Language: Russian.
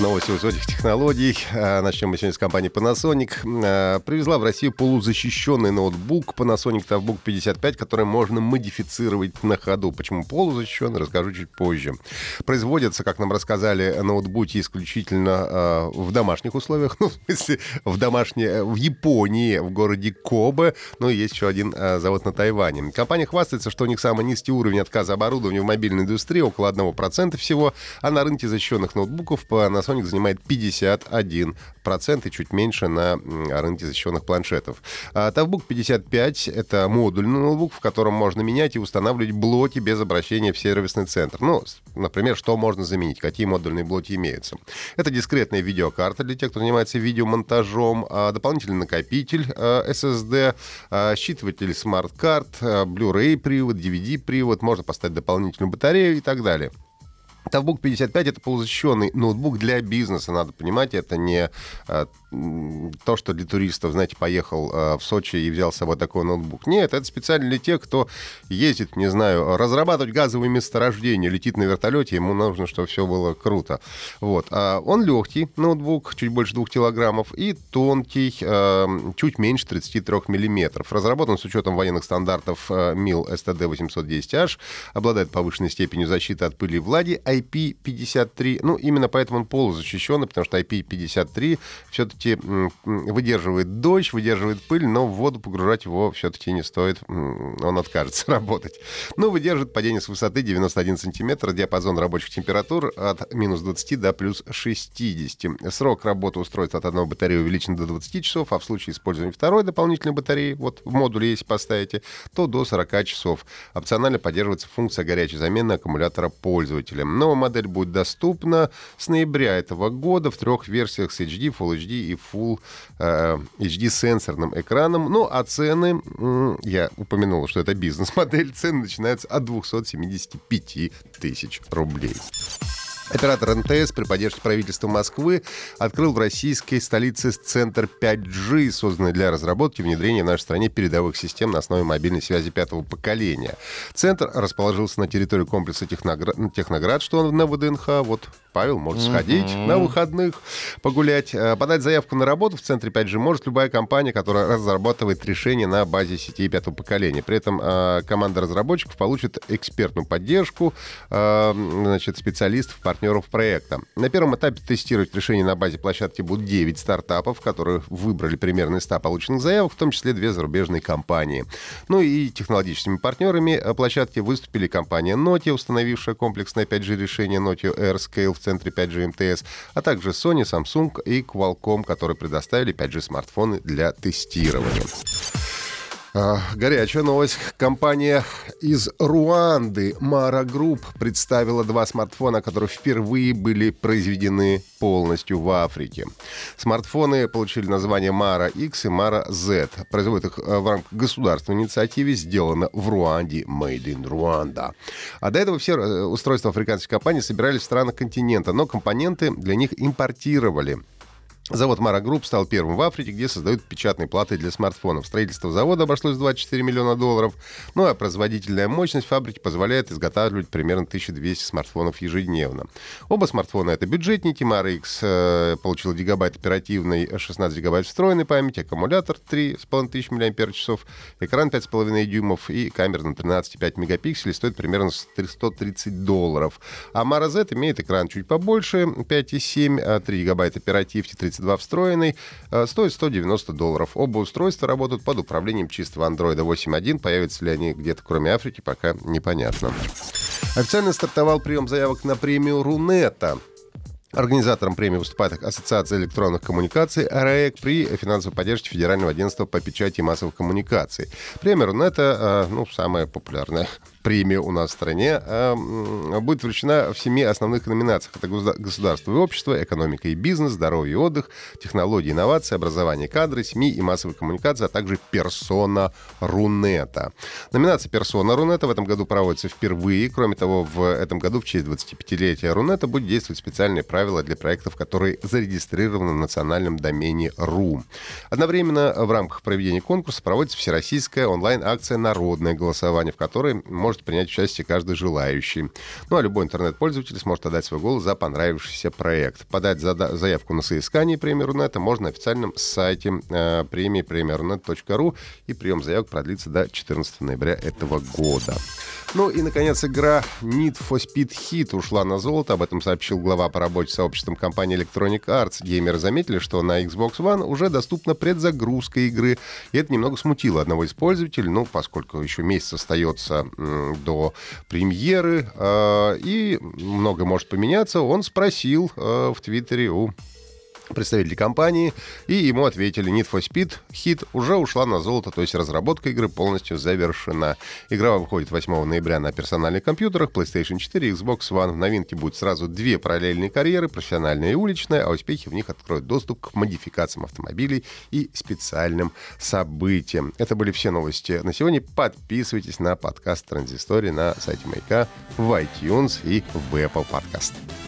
Новости высоких технологий. А, Начнем мы сегодня с компании Panasonic. А, Привезла в Россию полузащищенный ноутбук Panasonic ToughBook 55, который можно модифицировать на ходу. Почему полузащищенный, расскажу чуть позже. Производятся, как нам рассказали, ноутбуки исключительно а, в домашних условиях. Ну, в смысле, в домашней... В Японии, в городе Кобе. Ну, и есть еще один завод на Тайване. Компания хвастается, что у них самый низкий уровень отказа оборудования в мобильной индустрии, около 1% всего. А на рынке защищенных ноутбуков Panasonic занимает 51% и чуть меньше на рынке защищенных планшетов. А Тавбук 55 — это модульный ноутбук, в котором можно менять и устанавливать блоки без обращения в сервисный центр. Ну, например, что можно заменить, какие модульные блоки имеются. Это дискретная видеокарта для тех, кто занимается видеомонтажом, а, дополнительный накопитель а, SSD, а, считыватель смарт-карт, а, Blu-ray привод, DVD-привод, можно поставить дополнительную батарею и так далее. Toughbook 55 это полузащищенный ноутбук для бизнеса, надо понимать, это не а, то, что для туристов, знаете, поехал а, в Сочи и взял с собой такой ноутбук. Нет, это специально для тех, кто ездит, не знаю, разрабатывать газовые месторождения, летит на вертолете, ему нужно, чтобы все было круто. Вот. А он легкий ноутбук, чуть больше 2 килограммов, и тонкий, а, чуть меньше 33 миллиметров. Разработан с учетом военных стандартов а, МИЛ STD 810H, обладает повышенной степенью защиты от пыли и влаги, IP53. Ну, именно поэтому он полузащищенный, потому что IP53 все-таки выдерживает дождь, выдерживает пыль, но в воду погружать его все-таки не стоит, он откажется работать. Ну, выдерживает падение с высоты 91 сантиметр, диапазон рабочих температур от минус 20 до плюс 60. Срок работы устройства от одной батареи увеличен до 20 часов, а в случае использования второй дополнительной батареи, вот в модуле, если поставите, то до 40 часов. Опционально поддерживается функция горячей замены аккумулятора пользователя. Новая модель будет доступна с ноября этого года в трех версиях с HD, Full HD и Full э, HD сенсорным экраном. Ну, а цены, я упомянул, что это бизнес-модель, цены начинаются от 275 тысяч рублей. Оператор МТС при поддержке правительства Москвы открыл в российской столице центр 5G, созданный для разработки и внедрения в нашей стране передовых систем на основе мобильной связи пятого поколения. Центр расположился на территории комплекса Техноград, Техноград что он на ВДНХ. Вот Павел может сходить на выходных, погулять. Э, Подать заявку на работу в центре 5G может любая компания, которая разрабатывает решение на базе сетей пятого поколения. При этом э, команда разработчиков получит экспертную поддержку э, значит, специалистов, партнеров проекта. На первом этапе тестировать решение на базе площадки будут 9 стартапов, которые выбрали примерно из 100 полученных заявок, в том числе две зарубежные компании. Ну и технологическими партнерами э, площадки выступили компания Nokia, установившая комплексное 5G решение Nokia AirScale в центре 5G МТС, а также Sony, Samsung и Qualcomm, которые предоставили 5G смартфоны для тестирования. А, Горячая новость. Компания из Руанды Mara Group представила два смартфона, которые впервые были произведены полностью в Африке. Смартфоны получили название Mara X и Mara Z. Производят их э, в рамках государственной инициативы, сделано в Руанде, made in Rwanda. А до этого все э, устройства африканских компаний собирались в странах континента, но компоненты для них импортировали. Завод Mara Group стал первым в Африке, где создают печатные платы для смартфонов. Строительство завода обошлось в 24 миллиона долларов. Ну а производительная мощность фабрики позволяет изготавливать примерно 1200 смартфонов ежедневно. Оба смартфона это бюджетники. Mara X э, получил гигабайт оперативной, 16 гигабайт встроенной памяти, аккумулятор 3500 мАч, экран 5,5 дюймов и камера на 13,5 мегапикселей стоит примерно 130 долларов. А Mara Z имеет экран чуть побольше, 5,7, а 3 гигабайта оперативки, 32 встроенный, э, стоит 190 долларов. Оба устройства работают под управлением чистого Android 8.1. Появятся ли они где-то кроме Африки, пока непонятно. Официально стартовал прием заявок на премию Рунета. Организатором премии выступает Ассоциация электронных коммуникаций АРАЭК при финансовой поддержке Федерального агентства по печати и массовых коммуникаций. Премия Рунета, э, ну, самая популярная премия у нас в стране, а, будет вручена в семи основных номинациях. Это государство и общество, экономика и бизнес, здоровье и отдых, технологии, инновации, образование, кадры, СМИ и массовые коммуникации, а также персона Рунета. Номинация персона Рунета в этом году проводится впервые. Кроме того, в этом году в честь 25-летия Рунета будет действовать специальные правила для проектов, которые зарегистрированы в национальном домене РУ. Одновременно в рамках проведения конкурса проводится всероссийская онлайн-акция «Народное голосование», в которой может принять участие каждый желающий. Ну а любой интернет-пользователь сможет отдать свой голос за понравившийся проект. Подать заявку на соискание премии Рунета можно на официальном сайте э, премии премия.рунет.ру и прием заявок продлится до 14 ноября этого года. Ну и, наконец, игра Need for Speed Hit ушла на золото. Об этом сообщил глава по работе сообществом компании Electronic Arts. Геймеры заметили, что на Xbox One уже доступна предзагрузка игры. И это немного смутило одного из пользователей, ну, поскольку еще месяц остается до премьеры, э, и много может поменяться, он спросил э, в Твиттере у представители компании, и ему ответили, Need for Speed хит уже ушла на золото, то есть разработка игры полностью завершена. Игра выходит 8 ноября на персональных компьютерах PlayStation 4 и Xbox One. В новинке будет сразу две параллельные карьеры, профессиональная и уличная, а успехи в них откроют доступ к модификациям автомобилей и специальным событиям. Это были все новости на сегодня. Подписывайтесь на подкаст Транзистории на сайте Маяка, в iTunes и в Apple Podcast.